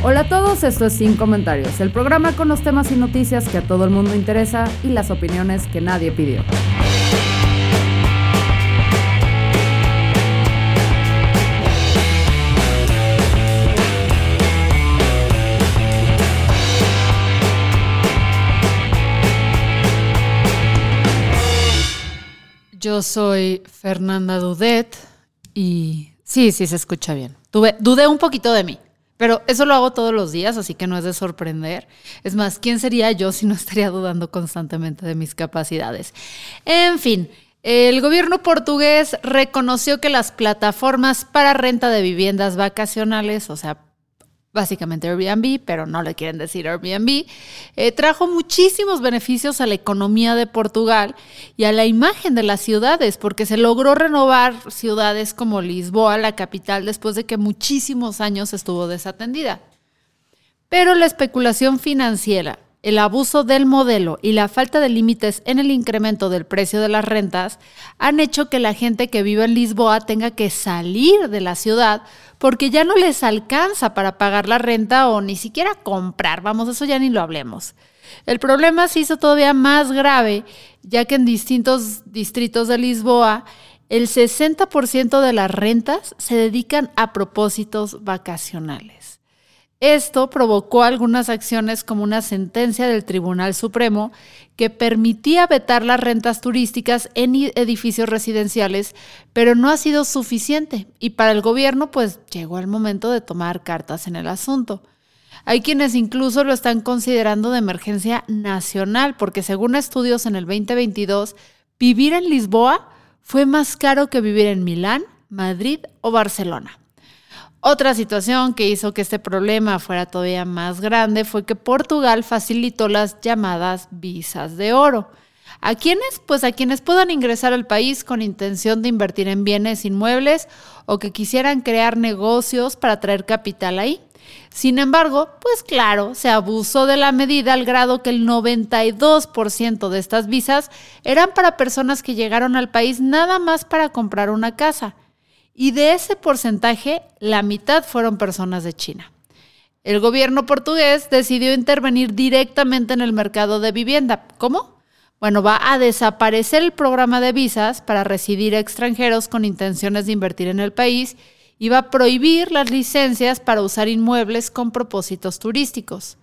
Hola a todos, esto es Sin Comentarios, el programa con los temas y noticias que a todo el mundo interesa y las opiniones que nadie pidió. Yo soy Fernanda Dudet y sí, sí se escucha bien. Tuve, dudé un poquito de mí, pero eso lo hago todos los días, así que no es de sorprender. Es más, ¿quién sería yo si no estaría dudando constantemente de mis capacidades? En fin, el gobierno portugués reconoció que las plataformas para renta de viviendas vacacionales, o sea, básicamente Airbnb, pero no le quieren decir Airbnb, eh, trajo muchísimos beneficios a la economía de Portugal y a la imagen de las ciudades, porque se logró renovar ciudades como Lisboa, la capital, después de que muchísimos años estuvo desatendida. Pero la especulación financiera el abuso del modelo y la falta de límites en el incremento del precio de las rentas han hecho que la gente que vive en Lisboa tenga que salir de la ciudad porque ya no les alcanza para pagar la renta o ni siquiera comprar. Vamos, eso ya ni lo hablemos. El problema se hizo todavía más grave, ya que en distintos distritos de Lisboa el 60% de las rentas se dedican a propósitos vacacionales. Esto provocó algunas acciones como una sentencia del Tribunal Supremo que permitía vetar las rentas turísticas en edificios residenciales, pero no ha sido suficiente y para el gobierno pues llegó el momento de tomar cartas en el asunto. Hay quienes incluso lo están considerando de emergencia nacional porque según estudios en el 2022, vivir en Lisboa fue más caro que vivir en Milán, Madrid o Barcelona. Otra situación que hizo que este problema fuera todavía más grande fue que Portugal facilitó las llamadas visas de oro. ¿A quiénes? Pues a quienes puedan ingresar al país con intención de invertir en bienes inmuebles o que quisieran crear negocios para traer capital ahí. Sin embargo, pues claro, se abusó de la medida al grado que el 92% de estas visas eran para personas que llegaron al país nada más para comprar una casa y de ese porcentaje la mitad fueron personas de China. El gobierno portugués decidió intervenir directamente en el mercado de vivienda. ¿Cómo? Bueno, va a desaparecer el programa de visas para residir extranjeros con intenciones de invertir en el país y va a prohibir las licencias para usar inmuebles con propósitos turísticos.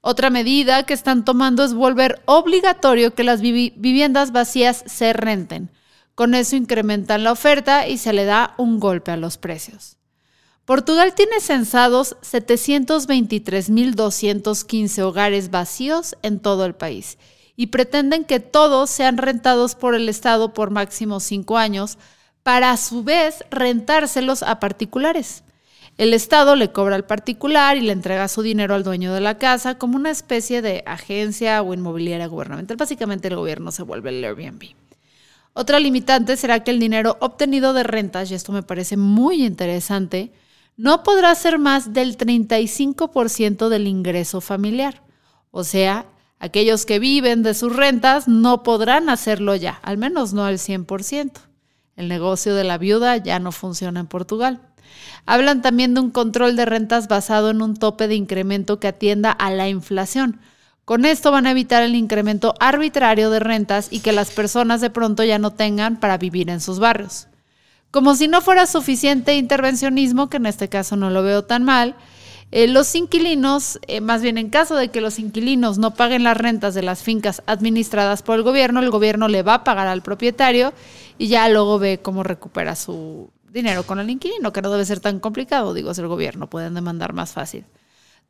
Otra medida que están tomando es volver obligatorio que las viviendas vacías se renten, con eso incrementan la oferta y se le da un golpe a los precios. Portugal tiene censados 723.215 hogares vacíos en todo el país y pretenden que todos sean rentados por el Estado por máximo cinco años para a su vez rentárselos a particulares. El Estado le cobra al particular y le entrega su dinero al dueño de la casa como una especie de agencia o inmobiliaria gubernamental. Básicamente el gobierno se vuelve el Airbnb. Otra limitante será que el dinero obtenido de rentas, y esto me parece muy interesante, no podrá ser más del 35% del ingreso familiar. O sea, aquellos que viven de sus rentas no podrán hacerlo ya, al menos no al 100%. El negocio de la viuda ya no funciona en Portugal. Hablan también de un control de rentas basado en un tope de incremento que atienda a la inflación, con esto van a evitar el incremento arbitrario de rentas y que las personas de pronto ya no tengan para vivir en sus barrios. Como si no fuera suficiente intervencionismo, que en este caso no lo veo tan mal, eh, los inquilinos, eh, más bien en caso de que los inquilinos no paguen las rentas de las fincas administradas por el gobierno, el gobierno le va a pagar al propietario y ya luego ve cómo recupera su dinero con el inquilino, que no debe ser tan complicado, digo, es el gobierno, pueden demandar más fácil.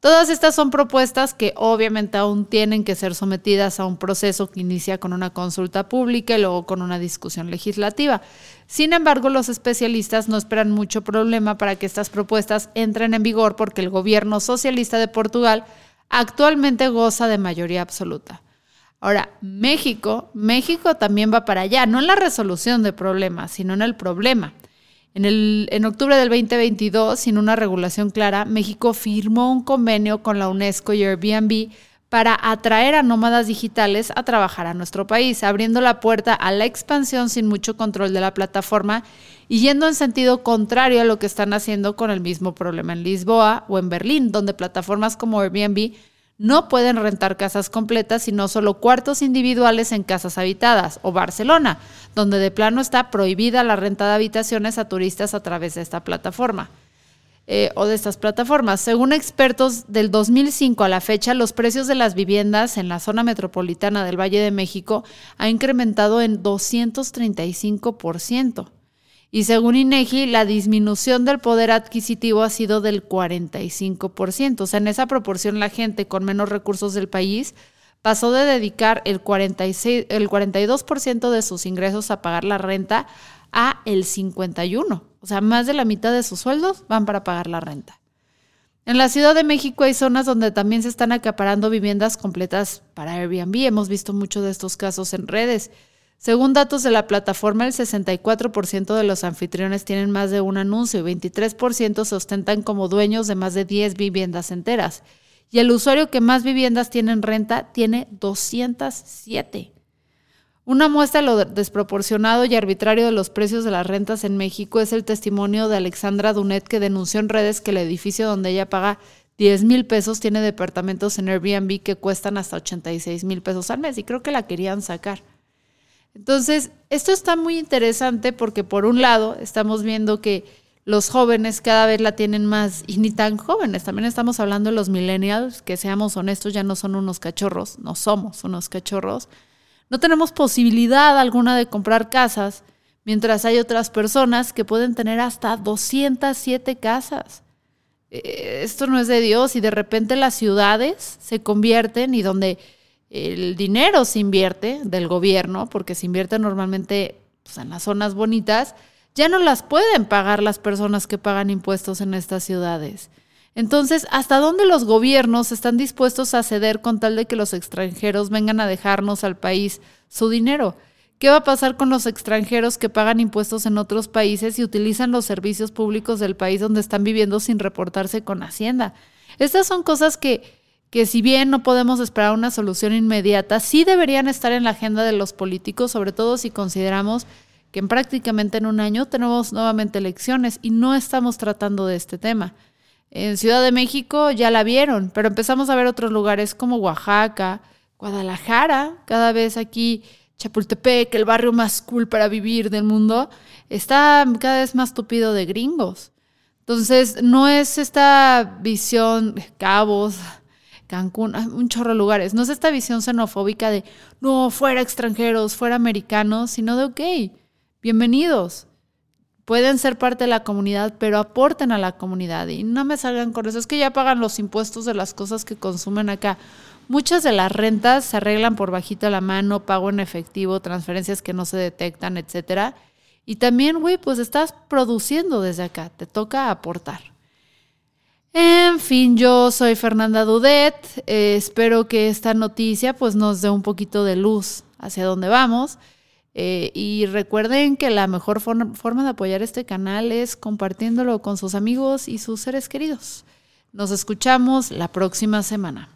Todas estas son propuestas que obviamente aún tienen que ser sometidas a un proceso que inicia con una consulta pública y luego con una discusión legislativa. Sin embargo, los especialistas no esperan mucho problema para que estas propuestas entren en vigor porque el gobierno socialista de Portugal actualmente goza de mayoría absoluta. Ahora, México, México también va para allá, no en la resolución de problemas, sino en el problema. En, octubre del 2022, sin una regulación clara, México firmó un convenio con la UNESCO y Airbnb para atraer a nómadas digitales a trabajar a nuestro país, abriendo la puerta a la expansión sin mucho control de la plataforma y yendo en sentido contrario a lo que están haciendo con el mismo problema en Lisboa o en Berlín, donde plataformas como Airbnb no pueden rentar casas completas, sino solo cuartos individuales en casas habitadas, o Barcelona, donde de plano está prohibida la renta de habitaciones a turistas a través de esta plataforma. Eh, o de estas plataformas. Según expertos, del 2005 a la fecha, los precios de las viviendas en la zona metropolitana del Valle de México ha incrementado en 235%. Y según INEGI, la disminución del poder adquisitivo ha sido del 45%. O sea, en esa proporción la gente con menos recursos del país pasó de dedicar el, 46, el 42% de sus ingresos a pagar la renta a el 51%. O sea, más de la mitad de sus sueldos van para pagar la renta. En la Ciudad de México hay zonas donde también se están acaparando viviendas completas para Airbnb. Hemos visto muchos de estos casos en redes. Según datos de la plataforma, el 64% de los anfitriones tienen más de un anuncio y 23% se ostentan como dueños de más de 10 viviendas enteras. Y el usuario que más viviendas tiene en renta tiene 207. Una muestra de lo desproporcionado y arbitrario de los precios de las rentas en México es el testimonio de Alexandra Dunet que denunció en redes que el edificio donde ella paga 10 mil pesos tiene departamentos en Airbnb que cuestan hasta 86 mil pesos al mes y creo que la querían sacar. Entonces, esto está muy interesante porque por un lado estamos viendo que los jóvenes cada vez la tienen más y ni tan jóvenes. También estamos hablando de los millennials, que seamos honestos, ya no son unos cachorros, no somos unos cachorros no tenemos posibilidad alguna de comprar casas, mientras hay otras personas que pueden tener hasta 207 casas. Eh, esto no es de Dios y de repente las ciudades se convierten y donde el dinero se invierte del gobierno, porque se invierte normalmente pues, en las zonas bonitas, ya no las pueden pagar las personas que pagan impuestos en estas ciudades. Entonces, ¿hasta dónde los gobiernos están dispuestos a ceder con tal de que los extranjeros vengan a dejarnos al país su dinero? ¿Qué va a pasar con los extranjeros que pagan impuestos en otros países y utilizan los servicios públicos del país donde están viviendo sin reportarse con Hacienda? Estas son cosas que, que si bien no podemos esperar una solución inmediata, sí deberían estar en la agenda de los políticos, sobre todo si consideramos que en prácticamente en un año tenemos nuevamente elecciones y no estamos tratando de este tema. En Ciudad de México ya la vieron, pero empezamos a ver otros lugares como Oaxaca, Guadalajara, cada vez aquí Chapultepec, el barrio más cool para vivir del mundo, está cada vez más tupido de gringos. Entonces, no es esta visión, Cabos, Cancún, un chorro de lugares, no es esta visión xenofóbica de, no, fuera extranjeros, fuera americanos, sino de, ok, bienvenidos pueden ser parte de la comunidad, pero aporten a la comunidad y no me salgan con eso. Es que ya pagan los impuestos de las cosas que consumen acá. Muchas de las rentas se arreglan por bajita la mano, pago en efectivo, transferencias que no se detectan, etcétera. Y también, güey, pues estás produciendo desde acá, te toca aportar. En fin, yo soy Fernanda Dudet. Eh, espero que esta noticia pues nos dé un poquito de luz hacia dónde vamos. Eh, y recuerden que la mejor forma de apoyar este canal es compartiéndolo con sus amigos y sus seres queridos. Nos escuchamos la próxima semana.